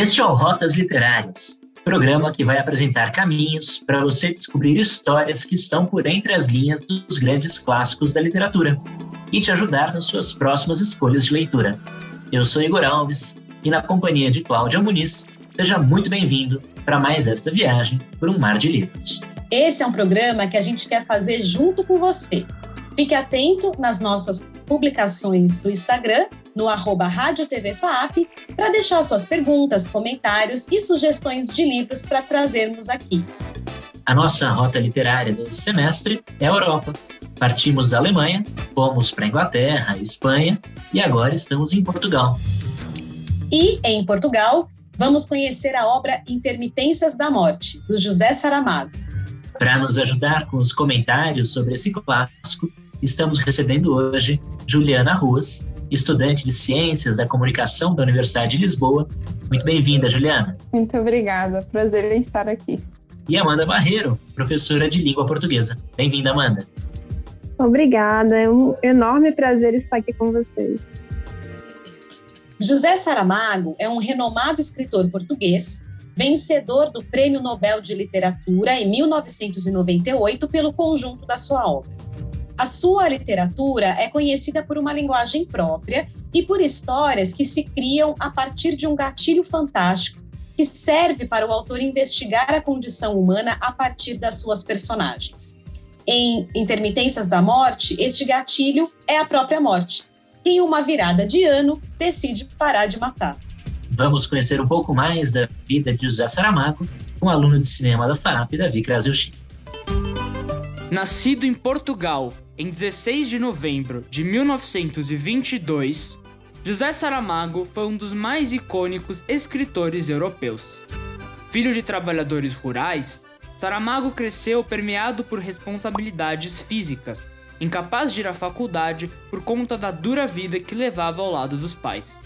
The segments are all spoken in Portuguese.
Este é o Rotas Literárias, programa que vai apresentar caminhos para você descobrir histórias que estão por entre as linhas dos grandes clássicos da literatura e te ajudar nas suas próximas escolhas de leitura. Eu sou Igor Alves e, na companhia de Cláudia Muniz, seja muito bem-vindo para mais esta viagem por um mar de livros. Esse é um programa que a gente quer fazer junto com você. Fique atento nas nossas publicações do Instagram, no arroba Rádio TV FAP, para deixar suas perguntas, comentários e sugestões de livros para trazermos aqui. A nossa rota literária desse semestre é a Europa. Partimos da Alemanha, fomos para a Inglaterra, Espanha e agora estamos em Portugal. E, em Portugal, vamos conhecer a obra Intermitências da Morte, do José Saramago. Para nos ajudar com os comentários sobre esse clássico, estamos recebendo hoje Juliana Ruas, estudante de Ciências da Comunicação da Universidade de Lisboa. Muito bem-vinda, Juliana. Muito obrigada, prazer em estar aqui. E Amanda Barreiro, professora de Língua Portuguesa. Bem-vinda, Amanda. Obrigada, é um enorme prazer estar aqui com vocês. José Saramago é um renomado escritor português, vencedor do Prêmio Nobel de Literatura em 1998 pelo conjunto da sua obra. A sua literatura é conhecida por uma linguagem própria e por histórias que se criam a partir de um gatilho fantástico que serve para o autor investigar a condição humana a partir das suas personagens. Em Intermitências da Morte, este gatilho é a própria morte. que Em uma virada de ano, decide parar de matar. Vamos conhecer um pouco mais da vida de José Saramago, um aluno de cinema da FAP, Davi Krasilchik. Nascido em Portugal em 16 de novembro de 1922, José Saramago foi um dos mais icônicos escritores europeus. Filho de trabalhadores rurais, Saramago cresceu permeado por responsabilidades físicas, incapaz de ir à faculdade por conta da dura vida que levava ao lado dos pais.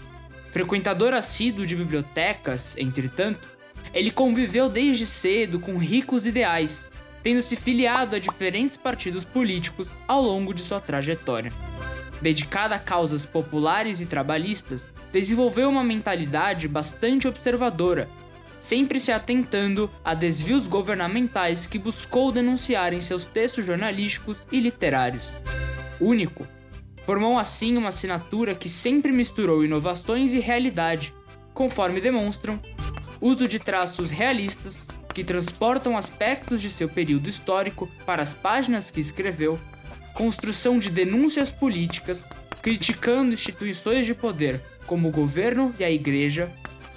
Frequentador assíduo de bibliotecas, entretanto, ele conviveu desde cedo com ricos ideais tendo se filiado a diferentes partidos políticos ao longo de sua trajetória. Dedicada a causas populares e trabalhistas, desenvolveu uma mentalidade bastante observadora, sempre se atentando a desvios governamentais que buscou denunciar em seus textos jornalísticos e literários. Único, formou assim uma assinatura que sempre misturou inovações e realidade, conforme demonstram uso de traços realistas, que transportam aspectos de seu período histórico para as páginas que escreveu, construção de denúncias políticas, criticando instituições de poder como o governo e a igreja,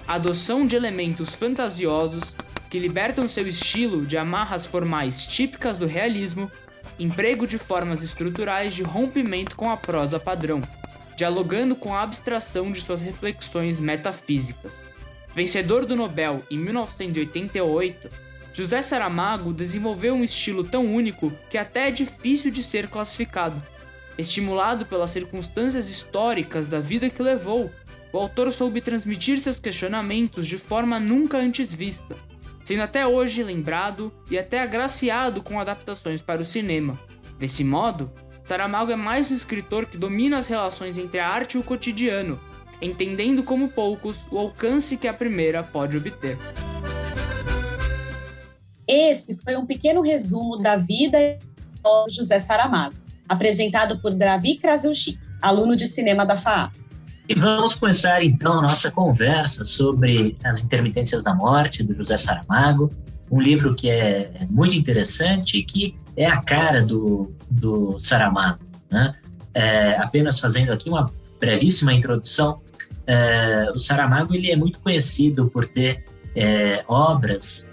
adoção de elementos fantasiosos que libertam seu estilo de amarras formais típicas do realismo, emprego de formas estruturais de rompimento com a prosa padrão, dialogando com a abstração de suas reflexões metafísicas. Vencedor do Nobel em 1988, José Saramago desenvolveu um estilo tão único que até é difícil de ser classificado. Estimulado pelas circunstâncias históricas da vida que levou, o autor soube transmitir seus questionamentos de forma nunca antes vista, sendo até hoje lembrado e até agraciado com adaptações para o cinema. Desse modo, Saramago é mais um escritor que domina as relações entre a arte e o cotidiano, entendendo como poucos o alcance que a primeira pode obter. Esse foi um pequeno resumo da vida de José Saramago, apresentado por Davi Krasilchik, aluno de cinema da FAA. E vamos começar então a nossa conversa sobre as intermitências da morte do José Saramago, um livro que é muito interessante e que é a cara do, do Saramago. Né? É, apenas fazendo aqui uma brevíssima introdução, é, o Saramago ele é muito conhecido por ter é, obras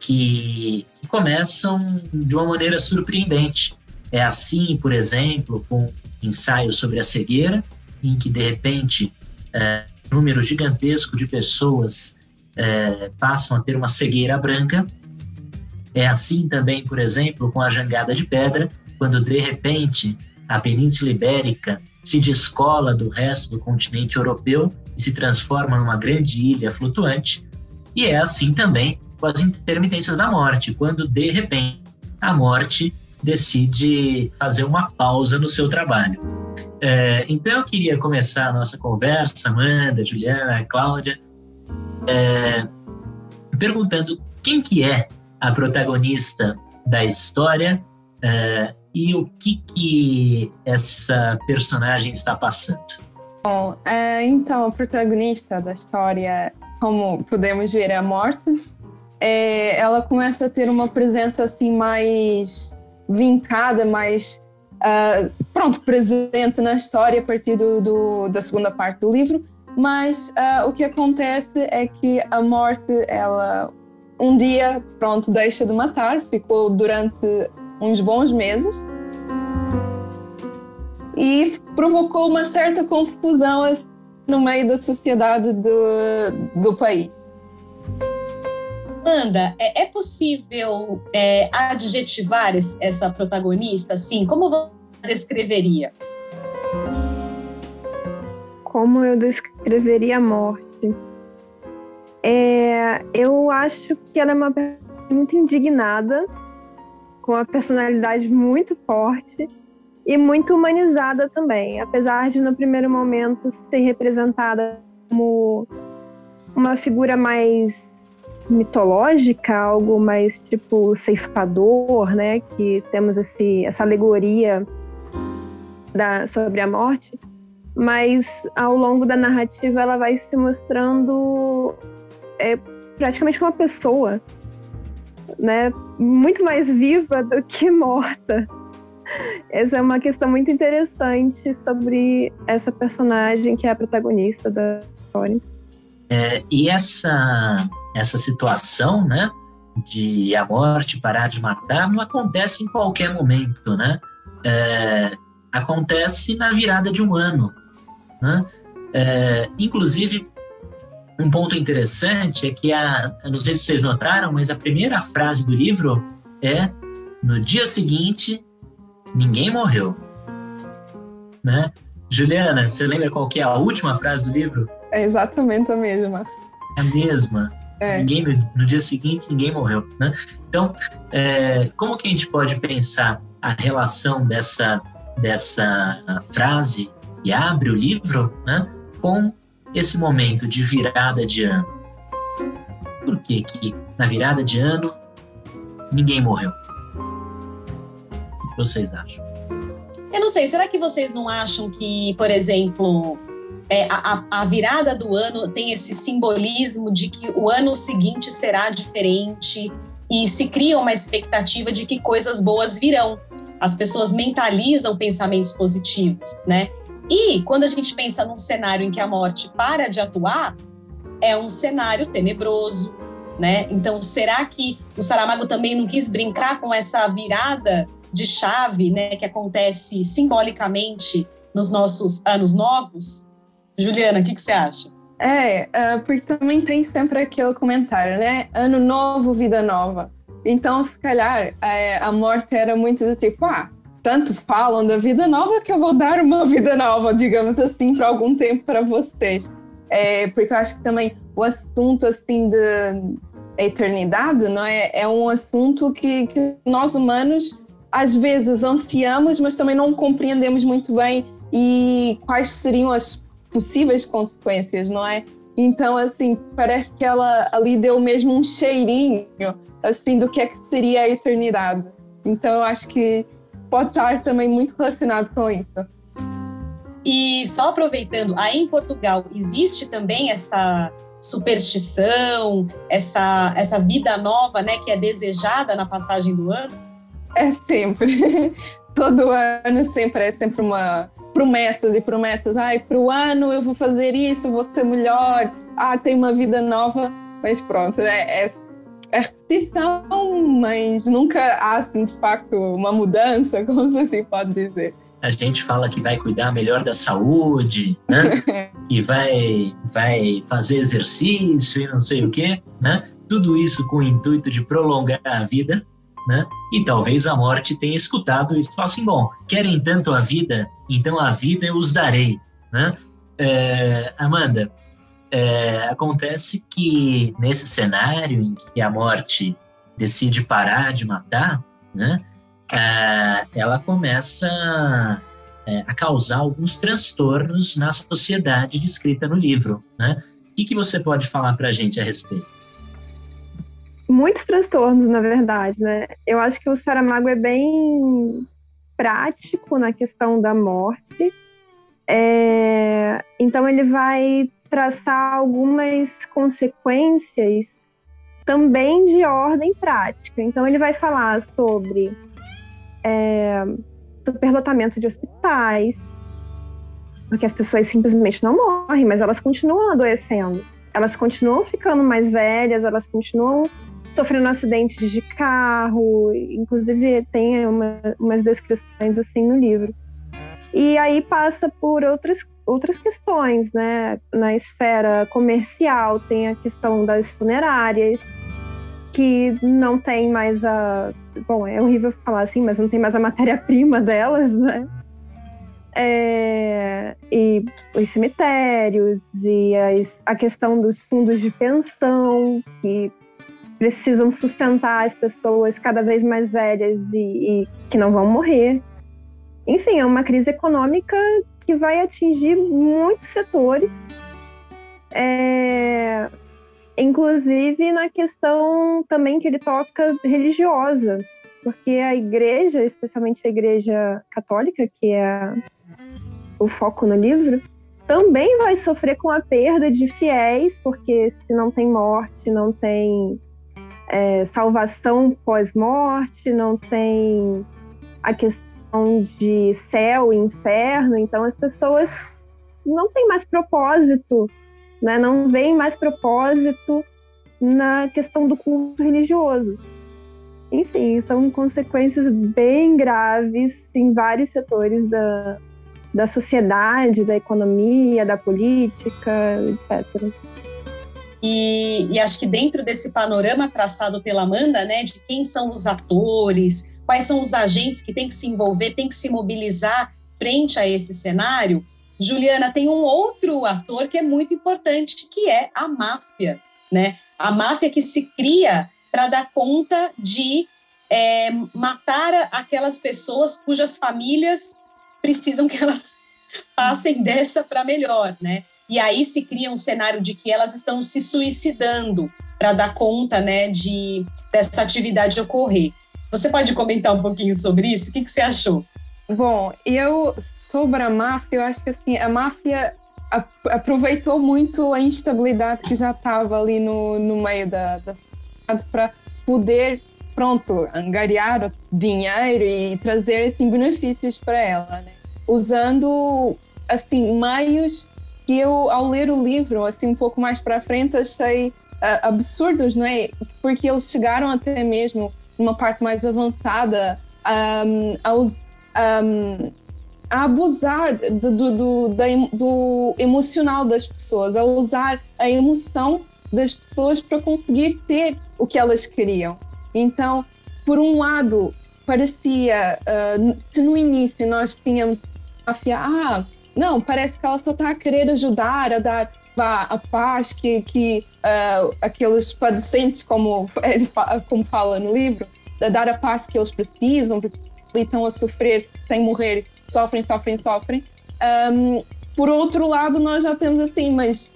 que, que, começam de uma maneira surpreendente. É assim, por exemplo, com ensaio sobre a cegueira, em que de repente é, um número gigantesco de pessoas é, passam a ter uma cegueira branca. É assim também, por exemplo, com a jangada de pedra, quando de repente a Península Ibérica se descola do resto do continente europeu e se transforma numa grande ilha flutuante. E é assim também com as intermitências da morte, quando de repente a morte decide fazer uma pausa no seu trabalho. É, então eu queria começar a nossa conversa, Amanda, Juliana, Cláudia, é, perguntando quem que é a protagonista da história é, e o que que essa personagem está passando. Bom, é, então, a protagonista da história, como podemos ver, é a Morte. É, ela começa a ter uma presença assim mais vincada, mais uh, pronto, presente na história a partir do, do, da segunda parte do livro. Mas uh, o que acontece é que a morte, ela um dia, pronto, deixa de matar, ficou durante uns bons meses e provocou uma certa confusão no meio da sociedade do, do país. Amanda, é, é possível é, adjetivar esse, essa protagonista? Assim, como você descreveria? Como eu descreveria a morte? É, eu acho que ela é uma muito indignada, com uma personalidade muito forte e muito humanizada também, apesar de no primeiro momento ser representada como uma figura mais mitológica, algo mais tipo ceifador, né? Que temos esse, essa alegoria da, sobre a morte, mas ao longo da narrativa ela vai se mostrando é, praticamente uma pessoa, né? Muito mais viva do que morta. Essa é uma questão muito interessante sobre essa personagem que é a protagonista da história. É, e essa, essa situação, né, de a morte parar de matar, não acontece em qualquer momento, né? É, acontece na virada de um ano, né? É, inclusive, um ponto interessante é que a, não sei se vocês notaram, mas a primeira frase do livro é no dia seguinte ninguém morreu. Né? Juliana, você lembra qual que é a última frase do livro? É exatamente a mesma. A mesma. É. Ninguém no, no, dia seguinte ninguém morreu, né? Então, é, como que a gente pode pensar a relação dessa dessa frase que abre o livro, né, com esse momento de virada de ano? Por que que na virada de ano ninguém morreu? vocês acham? Eu não sei, será que vocês não acham que, por exemplo, é, a, a, virada do ano tem esse simbolismo de que o ano seguinte será diferente e se cria uma expectativa de que coisas boas virão. As pessoas mentalizam pensamentos positivos, né? E quando a gente pensa num cenário em que a morte para de atuar, é um cenário tenebroso, né? Então, será que o Saramago também não quis brincar com essa virada de chave, né, que acontece simbolicamente nos nossos anos novos. Juliana, o que, que você acha? É, uh, porque também tem sempre aquele comentário, né? Ano novo, vida nova. Então, se calhar, é, a morte era muito do tipo, ah, tanto falam da vida nova que eu vou dar uma vida nova, digamos assim, por algum tempo para vocês. É, porque eu acho que também o assunto, assim, de eternidade, não é? É um assunto que, que nós humanos às vezes ansiamos, mas também não compreendemos muito bem e quais seriam as possíveis consequências, não é? Então, assim, parece que ela ali deu mesmo um cheirinho, assim, do que é que seria a eternidade. Então, eu acho que pode estar também muito relacionado com isso. E só aproveitando, aí em Portugal existe também essa superstição, essa, essa vida nova, né, que é desejada na passagem do ano? É sempre. Todo ano sempre é sempre uma promessas e promessas. Ai, para o ano eu vou fazer isso, vou ser melhor. Ah, tem uma vida nova. Mas pronto, é, é, é repetição, mas nunca há, assim, de facto, uma mudança, como se assim pode dizer. A gente fala que vai cuidar melhor da saúde, né? que vai, vai fazer exercício e não sei o quê, né? Tudo isso com o intuito de prolongar a vida né? E talvez a morte tenha escutado isso e fala assim, bom, querem tanto a vida, então a vida eu os darei, né? É, Amanda, é, acontece que nesse cenário em que a morte decide parar de matar, né? É, ela começa é, a causar alguns transtornos na sociedade descrita no livro, né? O que, que você pode falar para a gente a respeito? Muitos transtornos, na verdade, né? Eu acho que o Saramago é bem prático na questão da morte. É... Então ele vai traçar algumas consequências também de ordem prática. Então ele vai falar sobre é, superlotamento de hospitais, porque as pessoas simplesmente não morrem, mas elas continuam adoecendo. Elas continuam ficando mais velhas, elas continuam sofrendo acidentes de carro, inclusive tem uma, umas descrições assim no livro. E aí passa por outras, outras questões, né? Na esfera comercial tem a questão das funerárias, que não tem mais a. Bom, é horrível falar assim, mas não tem mais a matéria-prima delas, né? É, e os cemitérios e as, a questão dos fundos de pensão que precisam sustentar as pessoas cada vez mais velhas e, e que não vão morrer. Enfim, é uma crise econômica que vai atingir muitos setores, é, inclusive na questão também que ele toca religiosa, porque a igreja, especialmente a igreja católica, que é o foco no livro, também vai sofrer com a perda de fiéis, porque se não tem morte, não tem é, salvação pós-morte, não tem a questão de céu e inferno, então as pessoas não têm mais propósito, né? não veem mais propósito na questão do culto religioso. Enfim, são consequências bem graves em vários setores da, da sociedade, da economia, da política, etc. E, e, acho que dentro desse panorama traçado pela Amanda, né, de quem são os atores, quais são os agentes que têm que se envolver, têm que se mobilizar frente a esse cenário, Juliana, tem um outro ator que é muito importante, que é a máfia, né? A máfia que se cria para dar conta de é, matar aquelas pessoas cujas famílias precisam que elas passem dessa para melhor, né? E aí se cria um cenário de que elas estão se suicidando para dar conta, né, de dessa atividade ocorrer. Você pode comentar um pouquinho sobre isso? O que, que você achou? Bom, eu sobre a máfia, eu acho que assim a máfia aproveitou muito a instabilidade que já estava ali no, no meio da, da cidade para poder pronto, angariar dinheiro e trazer assim benefícios para ela, né? Usando assim meios que eu ao ler o livro assim um pouco mais para frente achei uh, absurdos, não é? Porque eles chegaram até mesmo numa parte mais avançada um, aos, um, a abusar do, do, do, do emocional das pessoas, a usar a emoção das pessoas para conseguir ter o que elas queriam. Então, por um lado, parecia, uh, se no início nós tínhamos a ah, não, parece que ela só está a querer ajudar, a dar vá, a paz que, que uh, aqueles padecentes, como, como fala no livro, a dar a paz que eles precisam, porque estão a sofrer sem morrer, sofrem, sofrem, sofrem. Um, por outro lado, nós já temos assim, mas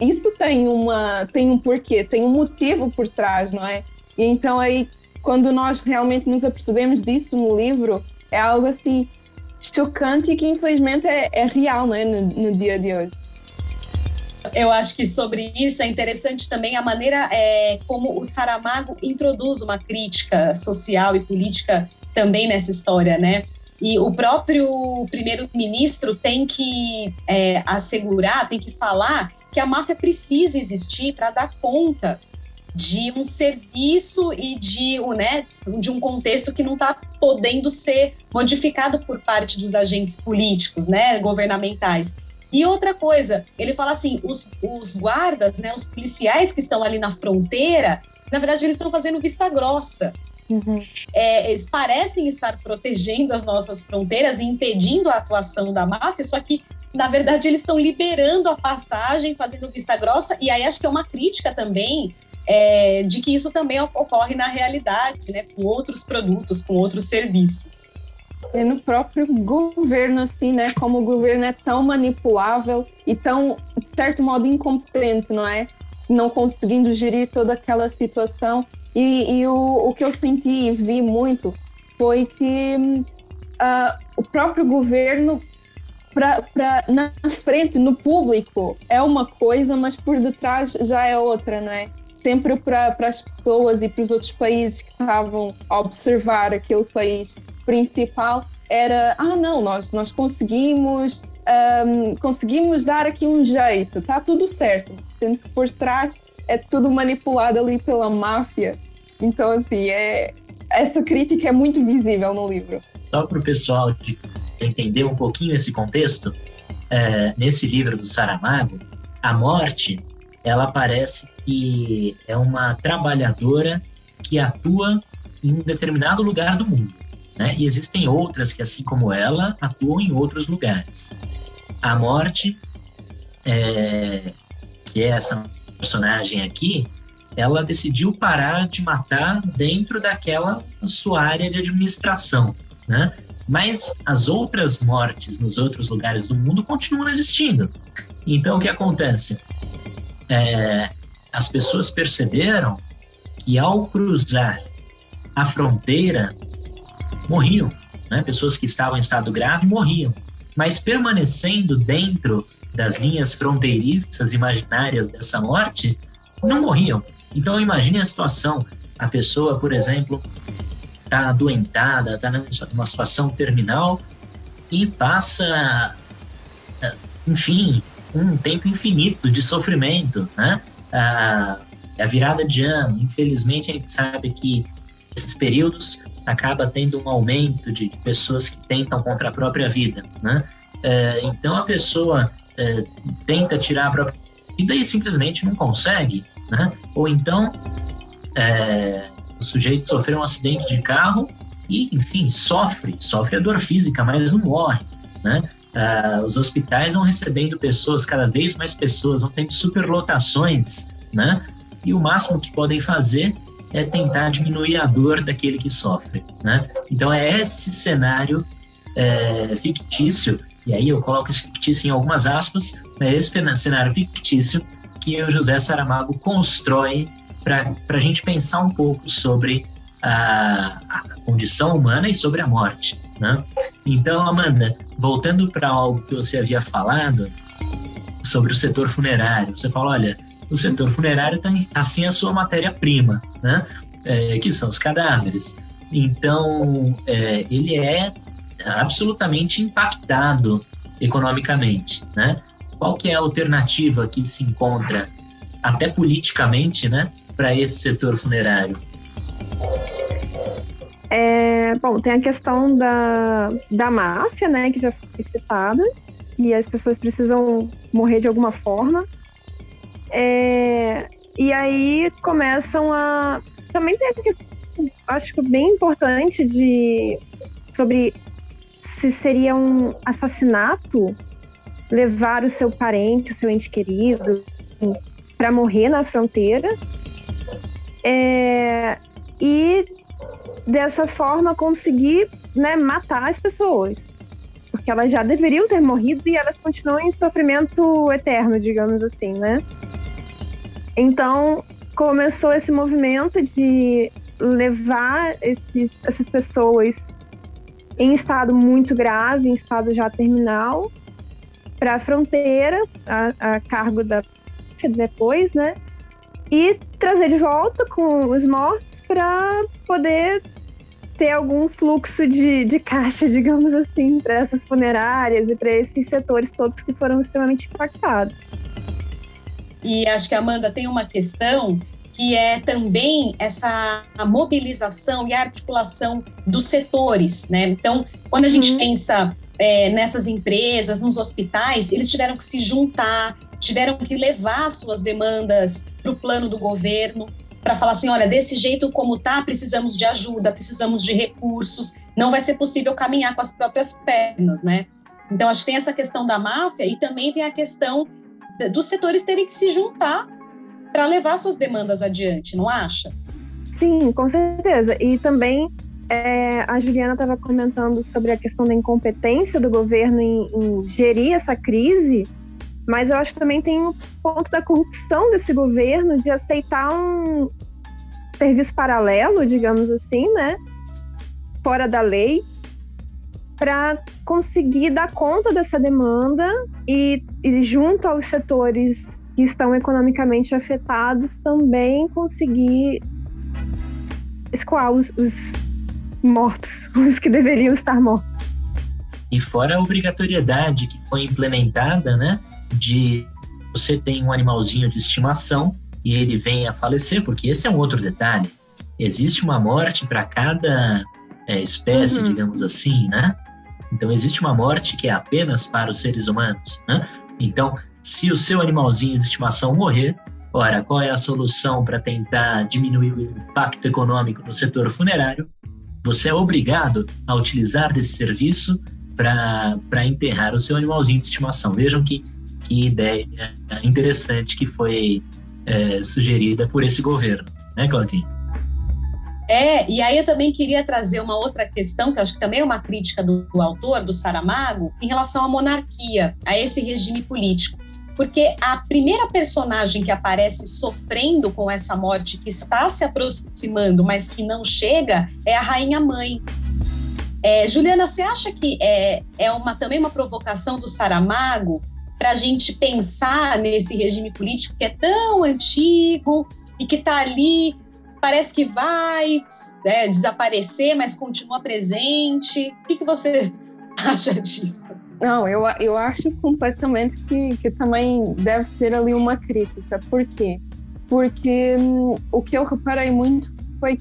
isso tem uma tem um porquê, tem um motivo por trás, não é? E então aí, quando nós realmente nos apercebemos disso no livro, é algo assim chocante e que infelizmente é, é real né, no, no, dia de hoje. Eu acho que sobre isso é interessante também a maneira é, como o Saramago introduz uma crítica social e política também nessa história, né? E o próprio primeiro-ministro tem que é, assegurar, tem que falar que a máfia precisa existir para dar conta de um serviço e de, né, de um contexto que não está podendo ser modificado por parte dos agentes políticos, né, governamentais. E outra coisa, ele fala assim, os, os guardas, né, os policiais que estão ali na fronteira, na verdade eles estão fazendo vista grossa. Uhum. É, eles parecem estar protegendo as nossas fronteiras e impedindo a atuação da máfia, só que na verdade eles estão liberando a passagem, fazendo vista grossa, e aí acho que é uma crítica também é, de que isso também ocorre na realidade, né, com outros produtos, com outros serviços. E no próprio governo, assim, né? Como o governo é tão manipulável e tão, de certo modo, incompetente, não é? Não conseguindo gerir toda aquela situação. E, e o, o que eu senti e vi muito foi que uh, o próprio governo pra, pra, na frente, no público, é uma coisa, mas por detrás já é outra, não é? Sempre para as pessoas e para os outros países que estavam a observar aquele país principal, era: ah, não, nós, nós conseguimos, um, conseguimos dar aqui um jeito, está tudo certo. Sendo que por trás é tudo manipulado ali pela máfia. Então, assim, é, essa crítica é muito visível no livro. Só para o pessoal de entender um pouquinho esse contexto, é, nesse livro do Saramago, a morte, ela parece que é uma trabalhadora que atua em um determinado lugar do mundo. Né? E existem outras que, assim como ela, atuam em outros lugares. A morte, é, que é essa personagem aqui, ela decidiu parar de matar dentro daquela sua área de administração, né? Mas as outras mortes nos outros lugares do mundo continuam existindo. Então, o que acontece? É, as pessoas perceberam que ao cruzar a fronteira, morriam. Né? Pessoas que estavam em estado grave morriam. Mas permanecendo dentro das linhas fronteiriças imaginárias dessa morte, não morriam. Então, imagine a situação: a pessoa, por exemplo, está adoentada, está numa situação terminal e passa, eh, enfim, um tempo infinito de sofrimento, né? A, a virada de ano, infelizmente a gente sabe que esses períodos acaba tendo um aumento de pessoas que tentam contra a própria vida, né? É, então a pessoa é, tenta tirar a própria vida e simplesmente não consegue, né? Ou então é, o sujeito sofreu um acidente de carro e, enfim, sofre, sofre a dor física, mas não morre, né? Uh, os hospitais vão recebendo pessoas, cada vez mais pessoas, vão tendo superlotações, né? E o máximo que podem fazer é tentar diminuir a dor daquele que sofre, né? Então é esse cenário é, fictício, e aí eu coloco esse fictício em algumas aspas, é esse cenário fictício que o José Saramago constrói para a gente pensar um pouco sobre a, a, condição humana e sobre a morte. Né? Então, Amanda, voltando para algo que você havia falado sobre o setor funerário, você fala, olha, o setor funerário está tá sem a sua matéria-prima, né? É, que são os cadáveres. Então, é, ele é absolutamente impactado economicamente, né? Qual que é a alternativa que se encontra, até politicamente, né, para esse setor funerário? É, bom, tem a questão da, da máfia, né, que já foi citada, e as pessoas precisam morrer de alguma forma. É, e aí começam a. Também tem a questão, acho que bem importante de sobre se seria um assassinato levar o seu parente, o seu ente querido, para morrer na fronteira é, e dessa forma conseguir né, matar as pessoas. Porque elas já deveriam ter morrido e elas continuam em sofrimento eterno, digamos assim, né? Então começou esse movimento de levar esses, essas pessoas em estado muito grave, em estado já terminal, para a fronteira, a cargo da depois, né? e trazer de volta com os mortos para poder ter algum fluxo de, de caixa, digamos assim, para essas funerárias e para esses setores todos que foram extremamente impactados. E acho que, Amanda, tem uma questão que é também essa mobilização e articulação dos setores, né? Então, quando a gente uhum. pensa é, nessas empresas, nos hospitais, eles tiveram que se juntar, tiveram que levar suas demandas para o plano do governo, para falar assim, olha, desse jeito como tá, precisamos de ajuda, precisamos de recursos, não vai ser possível caminhar com as próprias pernas, né? Então acho que tem essa questão da máfia e também tem a questão dos setores terem que se juntar para levar suas demandas adiante, não acha? Sim, com certeza. E também é, a Juliana estava comentando sobre a questão da incompetência do governo em, em, gerir essa crise, mas eu acho que também tem o ponto da corrupção desse governo de aceitar um serviço paralelo, digamos assim, né? Fora da lei, para conseguir dar conta dessa demanda e, e, junto aos setores que estão economicamente afetados, também conseguir escoar os, os mortos, os que deveriam estar mortos. E fora a obrigatoriedade que foi implementada, né, de você tem um animalzinho de estimação e ele vem a falecer, porque esse é um outro detalhe. Existe uma morte para cada é, espécie, uhum. digamos assim, né? Então existe uma morte que é apenas para os seres humanos, né? Então, se o seu animalzinho de estimação morrer, ora, qual é a solução para tentar diminuir o impacto econômico no setor funerário? você é obrigado a utilizar desse serviço para enterrar o seu animalzinho de estimação. Vejam que, que ideia interessante que foi é, sugerida por esse governo, né, Claudinha? É, e aí eu também queria trazer uma outra questão, que acho que também é uma crítica do, do autor, do Saramago, em relação à monarquia, a esse regime político porque a primeira personagem que aparece sofrendo com essa morte que está se aproximando, mas que não chega, é a rainha mãe. É, Juliana, você acha que é, é uma, também uma provocação do Saramago para a gente pensar nesse regime político que é tão antigo e que está ali, parece que vai é, desaparecer, mas continua presente? O que, que você acha disso? Não, eu, eu acho completamente que, que também deve ser ali uma crítica. Por quê? Porque hum, o que eu reparei muito foi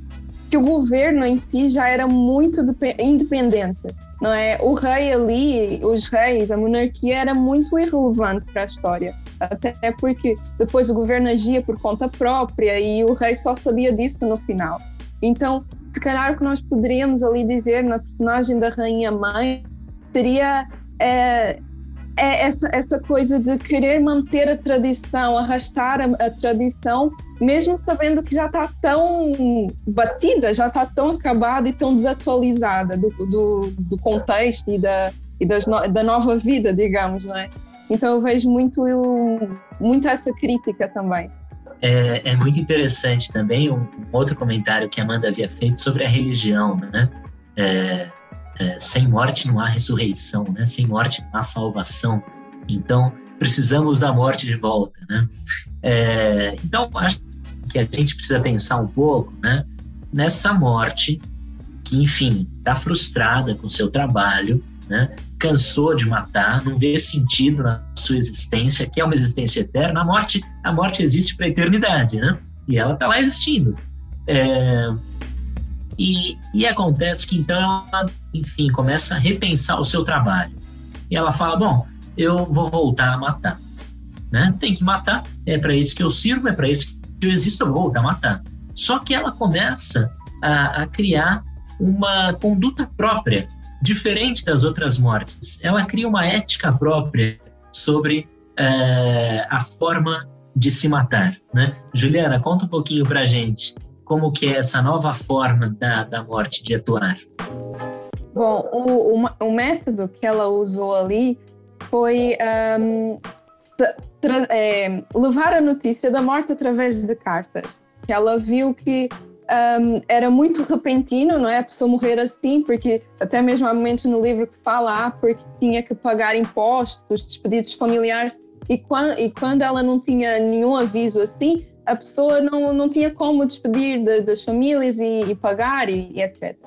que o governo em si já era muito independente. Não é? O rei ali, os reis, a monarquia era muito irrelevante para a história. Até porque depois o governo agia por conta própria e o rei só sabia disso no final. Então, se calhar o que nós poderíamos ali dizer na personagem da rainha mãe seria é, é essa, essa coisa de querer manter a tradição, arrastar a, a tradição, mesmo sabendo que já está tão batida, já está tão acabada e tão desatualizada do, do, do contexto e, da, e das no, da nova vida, digamos, não é? Então eu vejo muito, muito essa crítica também. É, é, muito interessante também um, um, outro comentário que a Amanda havia feito sobre a religião, né? É, é, sem morte não há ressurreição, né? Sem morte não há salvação. Então, precisamos da morte de volta, né? É, então, acho que a gente precisa pensar um pouco, né? Nessa morte que, enfim, está frustrada com seu trabalho, né? Cansou de matar, não vê sentido na sua existência, que é uma existência eterna. A morte, a morte existe para a eternidade, né? E ela está lá existindo. É, e, e acontece que então ela, enfim, começa a repensar o seu trabalho. E ela fala: Bom, eu vou voltar a matar. Né? Tem que matar, é para isso que eu sirvo, é para isso que eu existo, eu vou voltar a matar. Só que ela começa a, a criar uma conduta própria, diferente das outras mortes. Ela cria uma ética própria sobre é, a forma de se matar. Né? Juliana, conta um pouquinho para gente como que é essa nova forma da, da morte de atuar? Bom, o, o, o método que ela usou ali foi um, é, levar a notícia da morte através de cartas. Que ela viu que um, era muito repentino, não é? A pessoa morrer assim, porque até mesmo há momentos no livro que fala ah, porque tinha que pagar impostos, despedidos familiares, e quando, e quando ela não tinha nenhum aviso assim, a pessoa não, não tinha como despedir de, das famílias e, e pagar e, e, etc.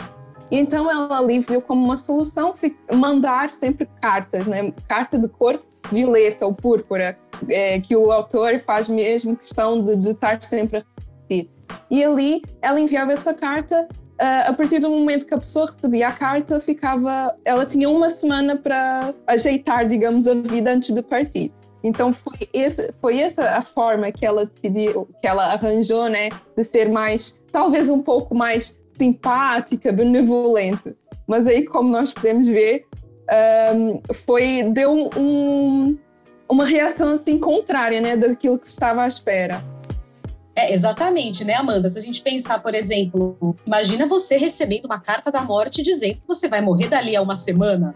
Então ela ali viu como uma solução mandar sempre cartas, né? carta de cor violeta ou púrpura, é, que o autor faz mesmo questão de, de estar sempre a repetir. E ali ela enviava essa carta Uh, a partir do momento que a pessoa recebia a carta, ficava, ela tinha uma semana para ajeitar, digamos, a vida antes de partir. Então foi, esse, foi essa a forma que ela decidiu, que ela arranjou, né, de ser mais, talvez um pouco mais simpática, benevolente. Mas aí, como nós podemos ver, um, foi deu um, uma reação assim contrária, né, daquilo que se estava à espera. É, exatamente, né, Amanda? Se a gente pensar, por exemplo, imagina você recebendo uma carta da morte dizendo que você vai morrer dali a uma semana.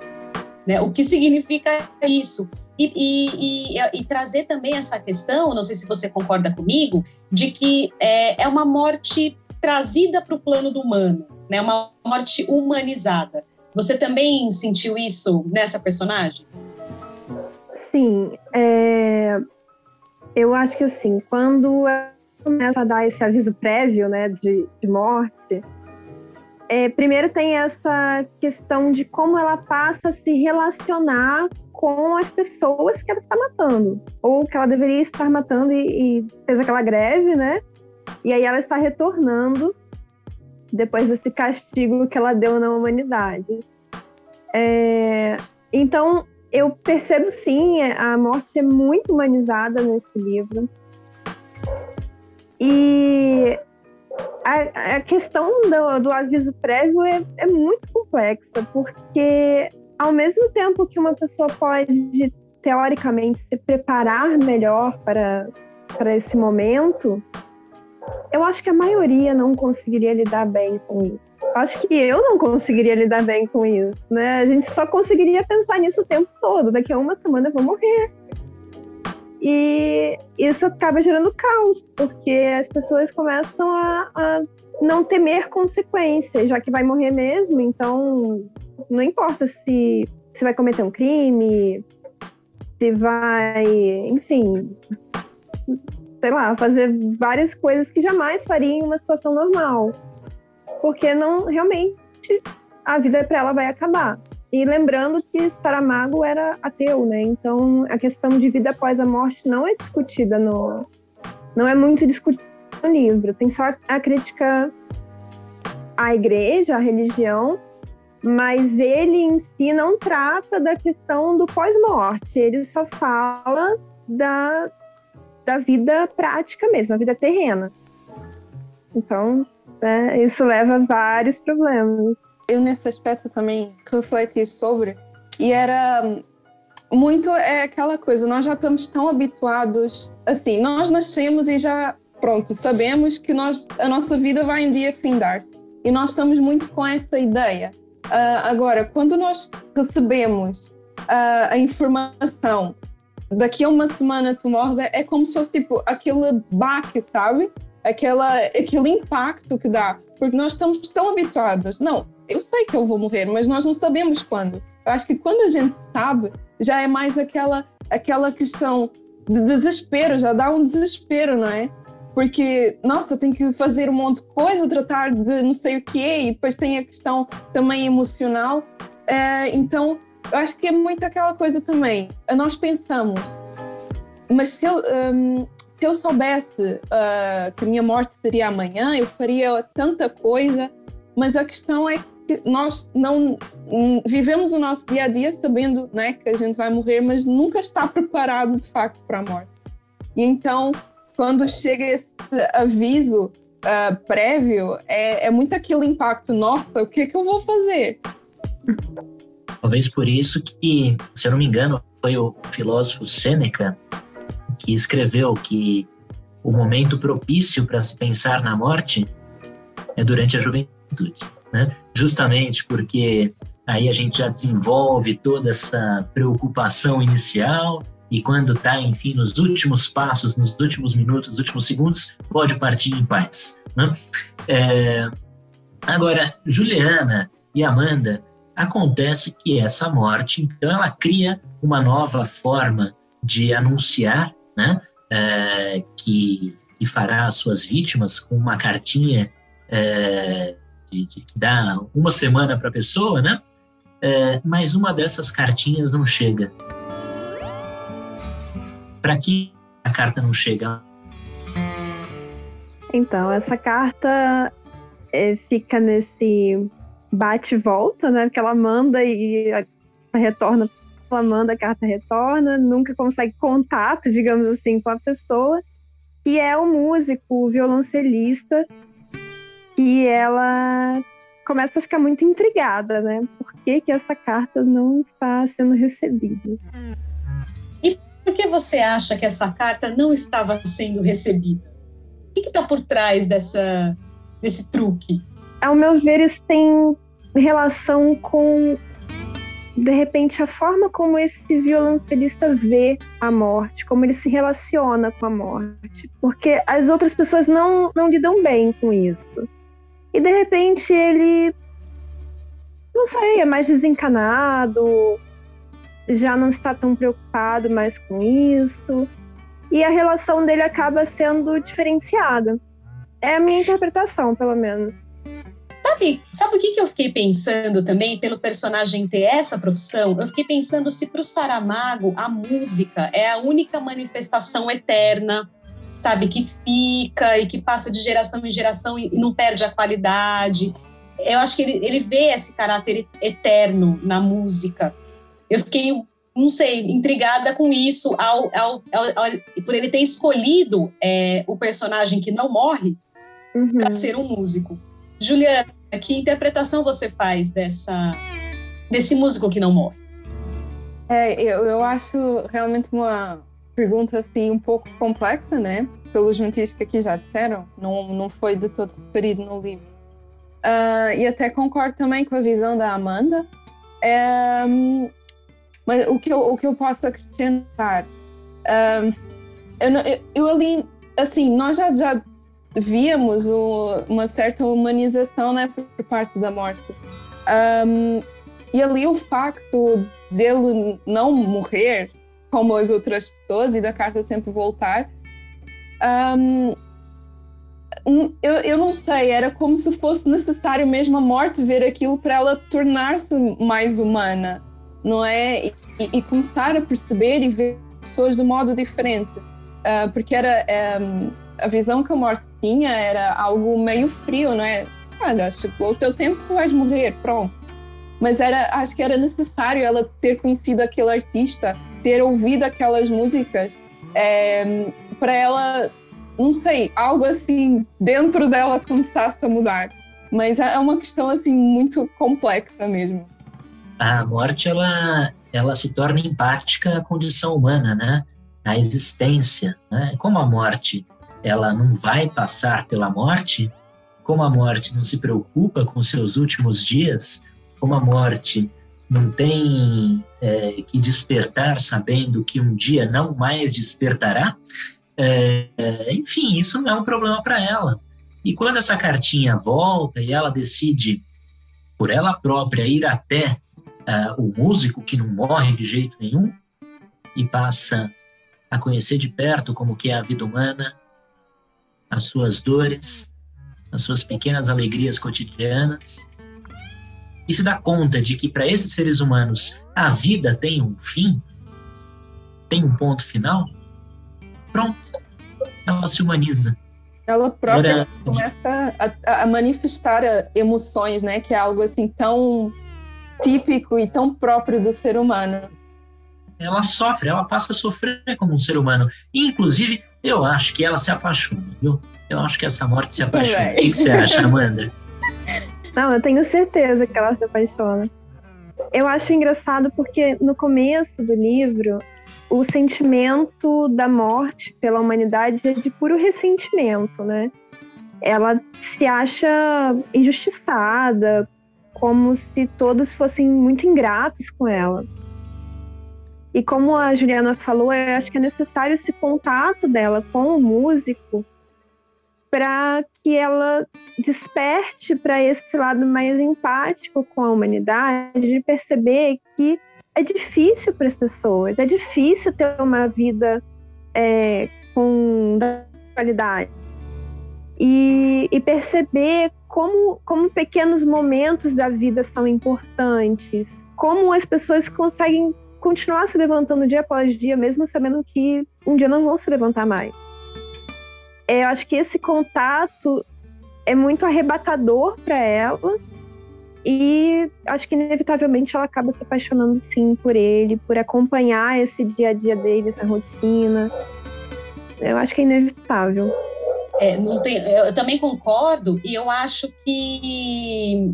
Né? O que significa isso? E, e, e, e, trazer também essa questão, não sei se você concorda comigo, de que é, é uma morte trazida para o plano do humano, né? uma morte humanizada. Você também sentiu isso nessa personagem? Sim, é... eu acho que assim, quando começa a dar esse aviso prévio né, de, de morte, é, primeiro tem essa questão de como ela passa a se relacionar com as pessoas que ela está matando, ou que ela deveria estar matando e, e fez aquela greve, né? E aí ela está retornando depois desse castigo que ela deu na humanidade. É, então, eu percebo sim, a morte é muito humanizada nesse livro. E a, a questão do, do, aviso prévio é, é muito complexa, porque ao mesmo tempo que uma pessoa pode, teoricamente, se preparar melhor para, para esse momento, eu acho que a maioria não conseguiria lidar bem com isso. Acho que eu não conseguiria lidar bem com isso, né? A gente só conseguiria pensar nisso o tempo todo. Daqui a uma semana eu vou morrer. E isso acaba gerando caos, porque as pessoas começam a, a não temer consequências, já que vai morrer mesmo, então não importa se, se vai cometer um crime, se vai, enfim, sei lá, fazer várias coisas que jamais faria em uma situação normal. Porque não realmente a vida para ela vai acabar. E lembrando que Saramago era ateu, né? Então a questão de vida após a morte não é discutida no. não é muito discutida no livro. Tem só a crítica à igreja, à religião, mas ele em si não trata da questão do pós-morte. Ele só fala da, da vida prática mesmo, a vida terrena. Então, né, isso leva a vários problemas eu nesse aspecto também refleti sobre e era muito é aquela coisa, nós já estamos tão habituados, assim, nós nascemos e já, pronto, sabemos que nós, a nossa vida vai um dia findar-se. E nós estamos muito com essa ideia. Uh, agora, quando nós recebemos uh, a informação daqui a uma semana tu morres, é, é como se fosse tipo aquele baque, sabe? Aquela, aquele impacto que dá. Porque nós estamos tão habituados. Não, eu sei que eu vou morrer, mas nós não sabemos quando. Eu acho que quando a gente sabe, já é mais aquela, aquela questão de desespero, já dá um desespero, não é? Porque, nossa, tem que fazer um monte de coisa, tratar de não sei o quê, e depois tem a questão também emocional. É, então, eu acho que é muito aquela coisa também. Nós pensamos, mas se eu, um, se eu soubesse uh, que a minha morte seria amanhã, eu faria tanta coisa, mas a questão é nós não vivemos o nosso dia a dia sabendo né, que a gente vai morrer, mas nunca está preparado de facto para a morte. E então, quando chega esse aviso uh, prévio, é, é muito aquele impacto: nossa, o que, que eu vou fazer? Talvez por isso que, se eu não me engano, foi o filósofo Sêneca que escreveu que o momento propício para se pensar na morte é durante a juventude né? justamente porque aí a gente já desenvolve toda essa preocupação inicial e quando está, enfim, nos últimos passos, nos últimos minutos, nos últimos segundos, pode partir em paz. Né? É... Agora, Juliana e Amanda, acontece que essa morte, então, ela cria uma nova forma de anunciar, né? É, que, que fará as suas vítimas com uma cartinha é, de, de que dá uma semana para a pessoa, né? É, mas uma dessas cartinhas não chega. Para que a carta não chega? Então, essa carta é, fica nesse bate volta, né? Porque ela manda e retorna, ela manda, a carta retorna, nunca consegue contato, digamos assim, com a pessoa. E é o músico, o violoncelista, que ela começa a ficar muito intrigada, né? Por que, que essa carta não está sendo recebida? Por que você acha que essa carta não estava sendo recebida? O que está por trás dessa, desse truque? Ao meu ver, isso tem relação com, de repente, a forma como esse violoncelista vê a morte, como ele se relaciona com a morte. Porque as outras pessoas não, não lidam bem com isso. E, de repente, ele não sei, é mais desencanado, já não está tão preocupado mais com isso. E a relação dele acaba sendo diferenciada. É a minha interpretação, pelo menos. Sabe, sabe o que, que eu fiquei pensando também, pelo personagem ter essa profissão? Eu fiquei pensando se para o Saramago a música é a única manifestação eterna, sabe, que fica e que passa de geração em geração e não perde a qualidade eu acho que ele, ele vê esse caráter eterno na música. Eu fiquei, não sei, intrigada com isso ao, ao, ao, por ele ter escolhido é, o personagem que não morre uhum. para ser um músico. Juliana, que interpretação você faz dessa desse músico que não morre? É, eu, eu acho realmente uma pergunta assim um pouco complexa, né? Pelos motivos que aqui já disseram, não, não foi de todo referido no livro. Uh, e até concordo também com a visão da Amanda. É, mas o que, eu, o que eu posso acrescentar? Uh, eu, eu, eu, ali, assim, nós já, já víamos o, uma certa humanização né, por parte da morte. Um, e ali o facto dele não morrer como as outras pessoas e da carta sempre voltar, um, eu, eu não sei, era como se fosse necessário mesmo a morte ver aquilo para ela tornar-se mais humana, não é? E, e, começar a perceber e ver pessoas de modo diferente. Uh, porque era um, a visão que a morte tinha era algo meio frio, não é? Olha, chegou o teu tempo, tu vais morrer, pronto. Mas era, acho que era necessário ela ter conhecido aquele artista, ter ouvido aquelas músicas, é, para ela não sei, algo assim dentro dela começasse a mudar. Mas é uma questão assim muito complexa mesmo. A morte ela ela se torna empática à condição humana, né? A existência, né? Como a morte ela não vai passar pela morte, como a morte não se preocupa com seus últimos dias, como a morte não tem é, que despertar sabendo que um dia não mais despertará, é, enfim, isso não é um problema para ela. E quando essa cartinha volta e ela decide, por ela própria, ir até uh, o músico que não morre de jeito nenhum e passa a conhecer de perto como que é a vida humana, as suas dores, as suas pequenas alegrias cotidianas, e se dá conta de que para esses seres humanos a vida tem um fim, tem um ponto final, pronto, ela se humaniza. Ela própria começa a, a, manifestar emoções, né? Que é algo assim tão típico e tão próprio do ser humano. Ela sofre, ela passa a sofrer como um ser humano. Inclusive, eu acho que ela se apaixona, viu? Eu acho que essa morte se apaixona. O que, que você acha, Amanda? Não, eu tenho certeza que ela se apaixona. Eu acho engraçado porque no começo do livro o sentimento da morte pela humanidade é de puro ressentimento, né? Ela se acha injustiçada, como se todos fossem muito ingratos com ela. E como a Juliana falou, eu acho que é necessário esse contato dela com o músico para que ela desperte para esse lado mais empático com a humanidade, de perceber que é difícil para as pessoas, é difícil ter uma vida é, com qualidade. E, e, perceber como, como pequenos momentos da vida são importantes, como as pessoas conseguem continuar se levantando dia após dia, mesmo sabendo que um dia não vão se levantar mais. É, eu acho que esse contato é muito arrebatador para ela e acho que inevitavelmente ela acaba se apaixonando sim por ele, por acompanhar esse dia a dia dele, essa rotina. Eu acho que é inevitável. É, não tem, eu também concordo e eu acho que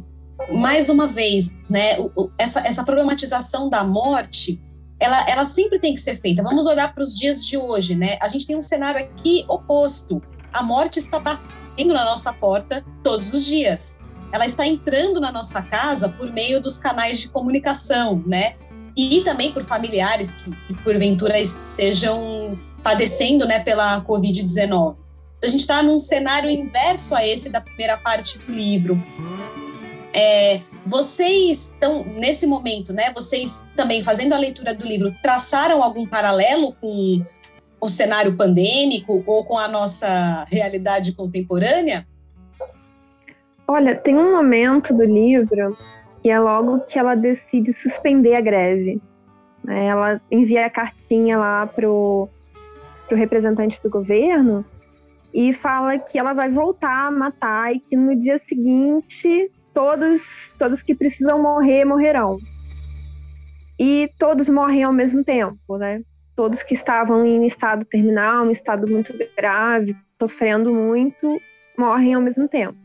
mais uma vez, né, essa, essa problematização da morte, ela, ela sempre tem que ser feita. Vamos olhar para os dias de hoje, né? A gente tem um cenário aqui oposto a morte está batendo na nossa porta todos os dias. Ela está entrando na nossa casa por meio dos canais de comunicação, né? E também por familiares que, que porventura estejam padecendo, né, pela Covid-19. A gente está num cenário inverso a esse da primeira parte do livro. É, vocês estão, nesse momento, né, vocês também fazendo a leitura do livro, traçaram algum paralelo com o cenário pandêmico ou com a nossa realidade contemporânea? Olha, tem um momento do livro que é logo que ela decide suspender a greve. Né? Ela envia a cartinha lá pro, pro representante do governo e fala que ela vai voltar a matar e que no dia seguinte todos, todos que precisam morrer morrerão. E todos morrem ao mesmo tempo, né? Todos que estavam em estado terminal, um estado muito grave, sofrendo muito, morrem ao mesmo tempo.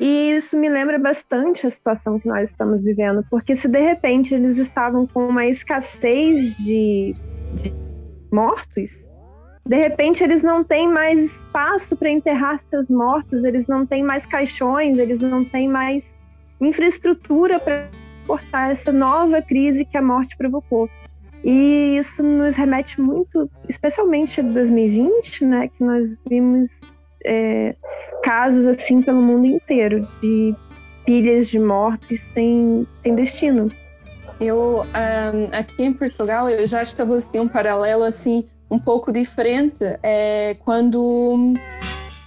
E isso me lembra bastante a situação que nós estamos vivendo, porque se de repente eles estavam com uma escassez de, de mortos, de repente eles não têm mais espaço para enterrar seus mortos, eles não têm mais caixões, eles não têm mais infraestrutura para suportar essa nova crise que a morte provocou. E isso nos remete muito, especialmente a 2020, né, que nós vimos é, casos assim pelo mundo inteiro de pilhas de mortos sem, sem destino. Eu um, aqui em Portugal eu já estabeleci um paralelo assim um pouco diferente é quando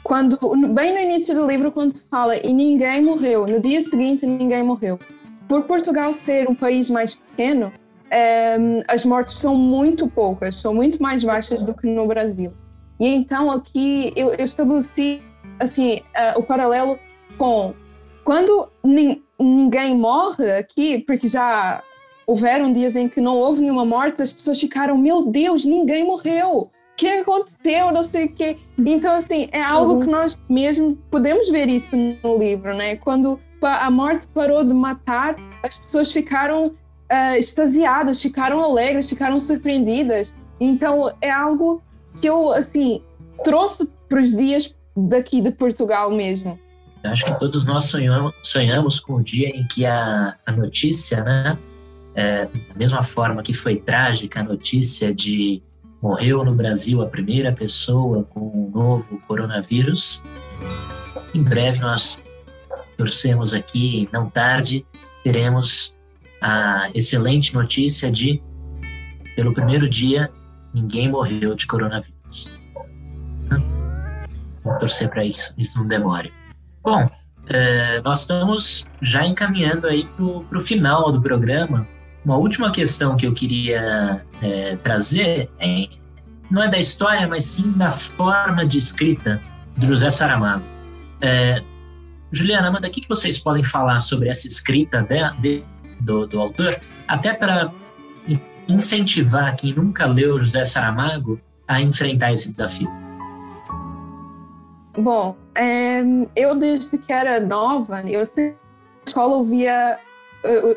quando bem no início do livro quando fala e ninguém morreu no dia seguinte ninguém morreu por Portugal ser um país mais pequeno é, as mortes são muito poucas são muito mais baixas do que no Brasil. E então aqui eu, eu estabeleci assim uh, o paralelo com quando nin, ninguém morre aqui porque já houveram dias em que não houve nenhuma morte, as pessoas ficaram, meu Deus, ninguém morreu. O que aconteceu? Não sei o quê. Então, assim, é algo uhum. que nós mesmo podemos ver isso no livro, né? Quando a morte parou de matar, as pessoas ficaram uh, extasiadas, ficaram alegres, ficaram surpreendidas. Então, é algo que eu, assim, trouxe para os dias daqui de Portugal mesmo. Acho que todos nós sonhamos, sonhamos com o dia em que a, a notícia, né? É, da mesma forma que foi trágica a notícia de morreu no Brasil a primeira pessoa com o novo coronavírus, em breve nós torcemos aqui, não tarde, teremos a excelente notícia de, pelo primeiro dia, ninguém morreu de coronavírus. Vamos torcer para isso, isso não demore. Bom, é, nós estamos já encaminhando aí para o final do programa. Uma última questão que eu queria é, trazer é, não é da história, mas sim da forma de escrita do José Saramago. É, Juliana, Amanda, o que vocês podem falar sobre essa escrita de, de, do, do autor, até para incentivar quem nunca leu José Saramago a enfrentar esse desafio? Bom, é, eu desde que era nova, eu sempre na escola ouvia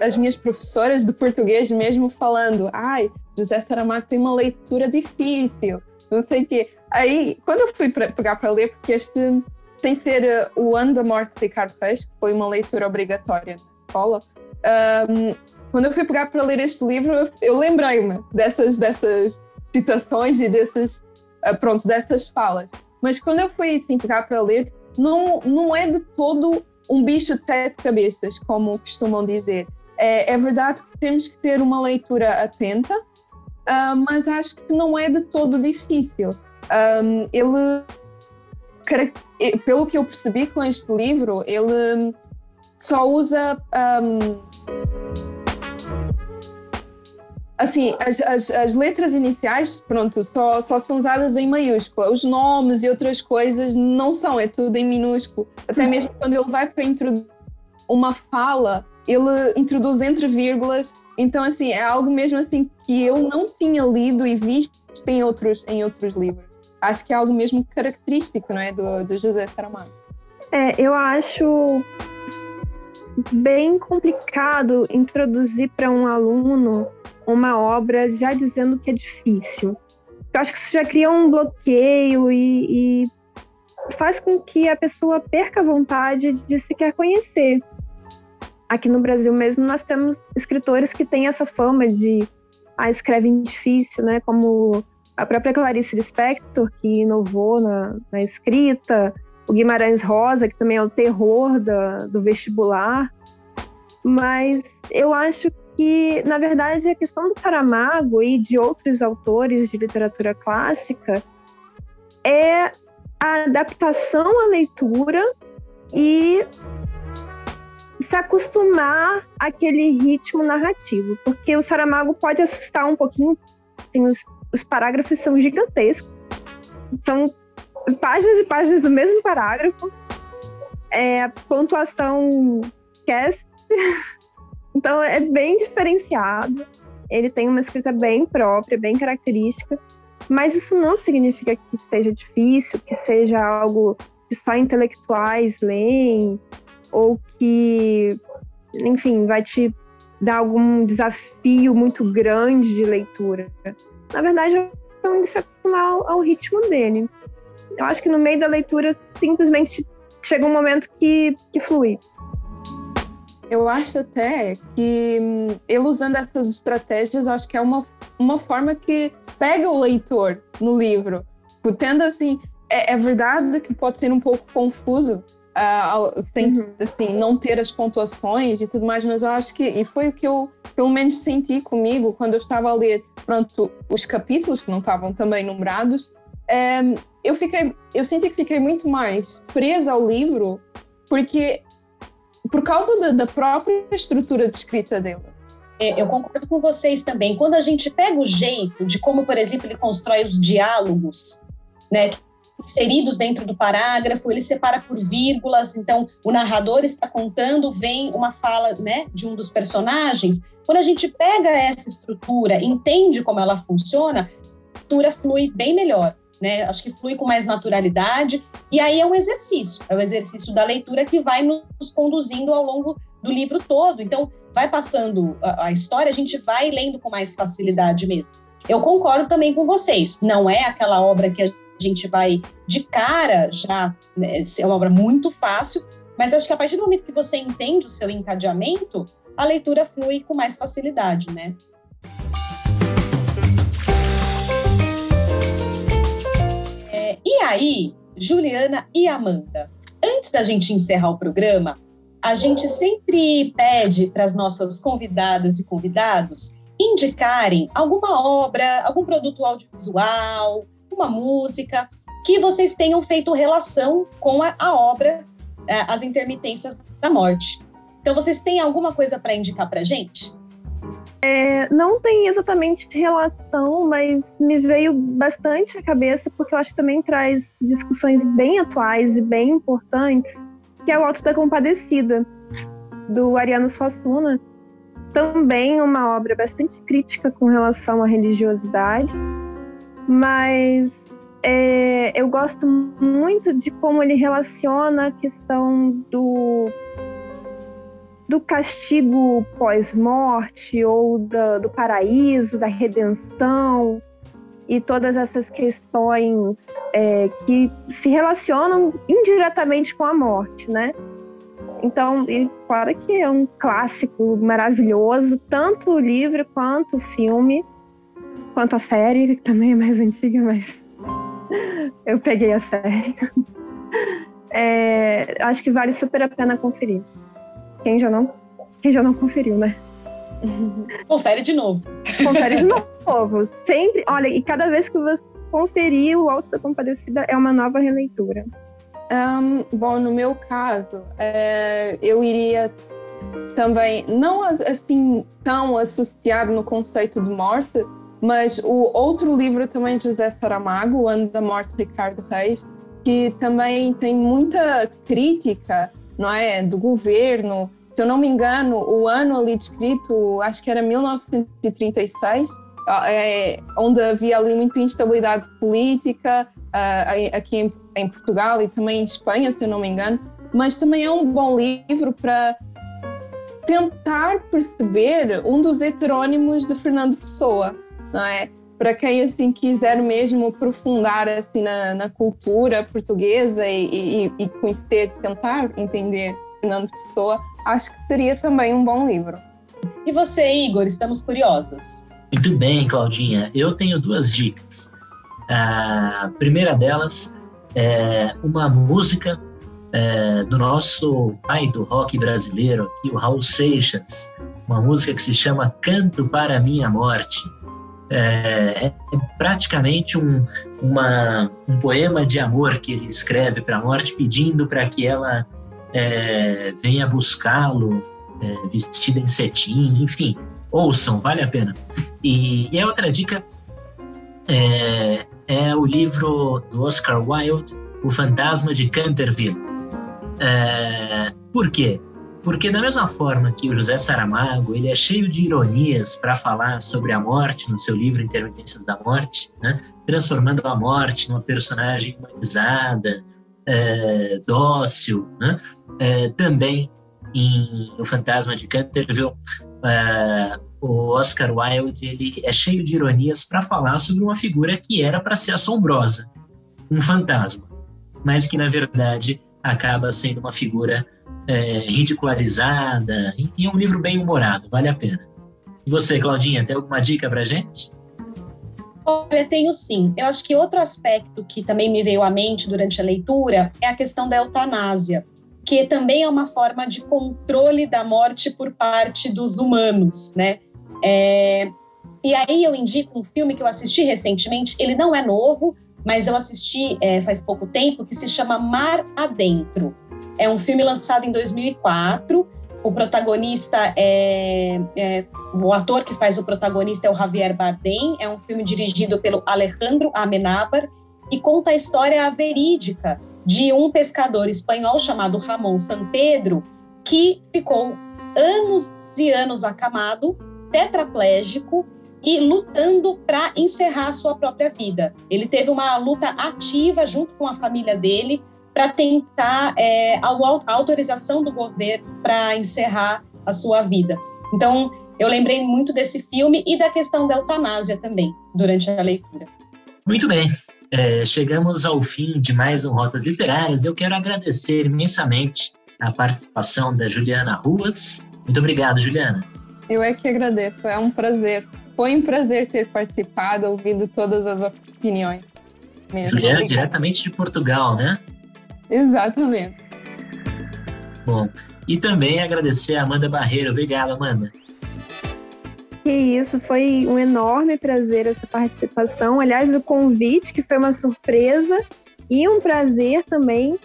as minhas professoras do português mesmo falando, ai, José Saramago tem uma leitura difícil, não sei o quê. Aí, quando eu fui pra, pegar para ler, porque este tem ser uh, o ano da morte de Ricardo Reis, que foi uma leitura obrigatória na escola, um, quando eu fui pegar para ler este livro, eu, lembrei-me dessas, dessas citações e desses, uh, pronto, dessas falas. Mas quando eu fui assim, pegar para ler, não, não é de todo um bicho de sete cabeças, como costumam dizer. É, é verdade que temos que ter uma leitura atenta, uh, mas acho que não é de todo difícil. Um, ele, pelo que eu percebi com este livro, ele só usa um, assim, as, as, as, letras iniciais, pronto, só, só são usadas em maiúscula. Os nomes e outras coisas não são, é tudo em minúsculo. Até uhum. mesmo quando ele vai para introduzir uma fala, ele introduz entre vírgulas. Então, assim, é algo mesmo assim que eu não tinha lido e visto em outros, em outros livros. Acho que é algo mesmo característico, não é, do, do José Saramago. É, eu acho bem complicado introduzir para um aluno uma obra já dizendo que é difícil. Eu acho que isso já cria um bloqueio e, e faz com que a pessoa perca a vontade de se quer conhecer. Aqui no Brasil mesmo nós temos escritores que têm essa fama de ah, escrevem difícil, né? Como a própria Clarice Lispector, que inovou na, na escrita, o Guimarães Rosa, que também é o terror da, do vestibular. Mas eu acho que, na verdade, a questão do Saramago e de outros autores de literatura clássica é a adaptação à leitura e se acostumar àquele ritmo narrativo, porque o Saramago pode assustar um pouquinho, assim, os, os parágrafos são gigantescos, são páginas e páginas do mesmo parágrafo, é, pontuação esquece, Então é bem diferenciado. Ele tem uma escrita bem própria, bem característica, mas isso não significa que seja difícil, que seja algo que só intelectuais leem, ou que, enfim, vai te dar algum desafio muito grande de leitura. Na verdade, é questão de se acostumar ao, ao ritmo dele. Eu acho que no meio da leitura, simplesmente chega um momento que, que flui. Eu acho até que hum, ele usando essas estratégias, eu acho que é uma, uma forma que pega o leitor no livro. Tendo assim, é, é verdade que pode ser um pouco confuso, uh, sem uhum. assim, não ter as pontuações e tudo mais, mas eu acho que, e foi o que eu pelo menos senti comigo quando eu estava a ler pronto, os capítulos que não estavam também numerados, um, eu fiquei, eu senti que fiquei muito mais presa ao livro porque por causa da, da própria estrutura de escrita dele. É, eu concordo com vocês também. Quando a gente pega o jeito de como, por exemplo, ele constrói os diálogos, né, inseridos dentro do parágrafo, ele separa por vírgulas, então o narrador está contando, vem uma fala né, de um dos personagens. Quando a gente pega essa estrutura, entende como ela funciona, a leitura flui bem melhor né? Acho que flui com mais naturalidade. E aí é um exercício, é o exercício da leitura que vai nos conduzindo ao longo do livro todo. Então, vai passando a, a história, a gente vai lendo com mais facilidade mesmo. Eu concordo também com vocês, não é aquela obra que a gente vai de cara já, né, é uma obra muito fácil, mas acho que a partir do momento que você entende o seu encadeamento, a leitura flui com mais facilidade, né? E aí, Juliana e Amanda, antes da gente encerrar o programa, a gente sempre pede para as nossas convidadas e convidados indicarem alguma obra, algum produto audiovisual, uma música que vocês tenham feito relação com a, a obra é, As Intermitências da Morte. Então, vocês têm alguma coisa para indicar para a gente? É, não tem exatamente relação, mas me veio bastante à cabeça, porque eu acho que também traz discussões bem atuais e bem importantes, que é o Alto da Compadecida, do Ariano Suassuna. Também uma obra bastante crítica com relação à religiosidade, mas é, eu gosto muito de como ele relaciona a questão do do castigo pós-morte ou do, do paraíso, da redenção e todas essas questões é, que se relacionam indiretamente com a morte, né? Então, e claro que é um clássico maravilhoso, tanto o livro quanto o filme, quanto a série, que também é mais antiga, mas eu peguei a série. É, acho que vale super a pena conferir. Quem já não, quem já não conferiu, né? Confere de novo. Confere de novo. Sempre, olha, e cada vez que você conferir o Alto da Compadecida é uma nova releitura. Um, bom, no meu caso, é, eu iria também, não assim tão associado no conceito de morte, mas o outro livro também de José Saramago, O Ano da Morte de Ricardo Reis, que também tem muita crítica não é, do governo. Se eu não me engano, o ano ali descrito, acho que era 1936, é, onde havia ali muita instabilidade política, uh, aqui em, em, Portugal e também em Espanha, se eu não me engano. Mas também é um bom livro para tentar perceber um dos heterônimos de Fernando Pessoa, não é? para quem assim quiser mesmo aprofundar assim na, na cultura portuguesa e, e, e, conhecer, tentar entender Fernando Pessoa, acho que seria também um bom livro. E você, Igor? Estamos curiosos. Muito bem, Claudinha. Eu tenho duas dicas. A primeira delas é uma música é, do nosso pai do rock brasileiro, aqui, o Raul Seixas, uma música que se chama Canto para a Minha Morte. É, é praticamente um, uma, um poema de amor que ele escreve para a morte, pedindo para que ela é, venha buscá-lo, é, vestida em cetim, enfim, ouçam, vale a pena. E, e a outra dica é, é, o livro do Oscar Wilde, O Fantasma de Canterville. É, por quê? Porque da mesma forma que o José Saramago, ele é cheio de ironias para falar sobre a morte no seu livro Intermitências da Morte, né? transformando a morte numa personagem humanizada, é, dócil, né? É, também em O Fantasma de Canterville, é, o Oscar Wilde ele é cheio de ironias para falar sobre uma figura que era para ser assombrosa, um fantasma, mas que na verdade acaba sendo uma figura é, ridicularizada. Enfim, é um livro bem humorado, vale a pena. E você, Claudinha, tem alguma dica para gente? Olha, tenho sim. Eu acho que outro aspecto que também me veio à mente durante a leitura é a questão da eutanásia, que também é uma forma de controle da morte por parte dos humanos, né? É... E aí eu indico um filme que eu assisti recentemente. Ele não é novo, mas eu assisti é, faz pouco tempo, que se chama Mar Adentro. É um filme lançado em 2004. O protagonista é, é, o ator que faz o protagonista é o Javier Bardem. É um filme dirigido pelo Alejandro Amenábar e conta a história verídica de um pescador espanhol chamado Ramon San Pedro que ficou anos e anos acamado, tetraplégico e lutando para encerrar a sua própria vida. Ele teve uma luta ativa junto com a família dele para tentar é, a autorização do governo para encerrar a sua vida. Então, eu lembrei muito desse filme e da questão da eutanásia também, durante a leitura. Muito bem. É, chegamos ao fim de mais um Rotas Literárias. Eu quero agradecer imensamente a participação da Juliana Ruas. Muito obrigado, Juliana. Eu é que agradeço, é um prazer. Foi um prazer ter participado, ouvido todas as opiniões. Mesmo. Juliana, Obrigada. diretamente de Portugal, né? Exatamente. Bom, e também agradecer a Amanda Barreiro. Obrigado, Amanda. Que isso, foi um enorme prazer essa participação. Aliás, o convite, que foi uma surpresa, e um prazer também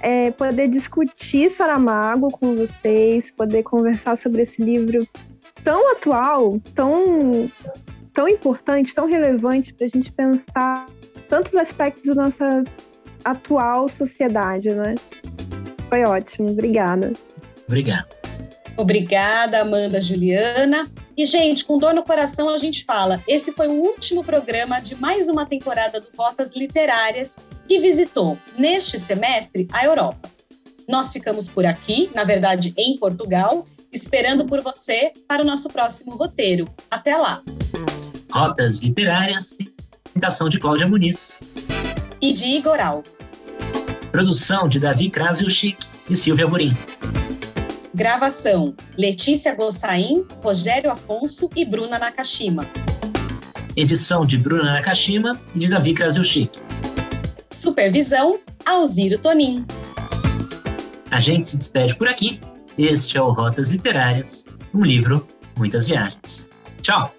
é, poder discutir Saramago com vocês, poder conversar sobre esse livro tão atual, tão, tão importante, tão relevante para a gente pensar tantos aspectos da nossa atual sociedade, né? Foi ótimo, obrigada. Obrigado. Obrigada, Amanda Juliana. E, gente, com dor no coração, a gente fala: esse foi o último programa de mais uma temporada do Rotas Literárias que visitou, neste semestre, a Europa. Nós ficamos por aqui, na verdade, em Portugal, esperando por você para o nosso próximo roteiro. Até lá! Rotas Literárias, apresentação de Cláudia Muniz. E de Igor Alves. Produção de Davi Krasilchik e Silvia Burim. Gravação: Letícia Gossain, Rogério Afonso e Bruna Nakashima. Edição de Bruna Nakashima e de Davi Krasilchik. Supervisão: Alziro Tonin. A gente se despede por aqui. Este é o Rotas Literárias, um livro, muitas viagens. Tchau!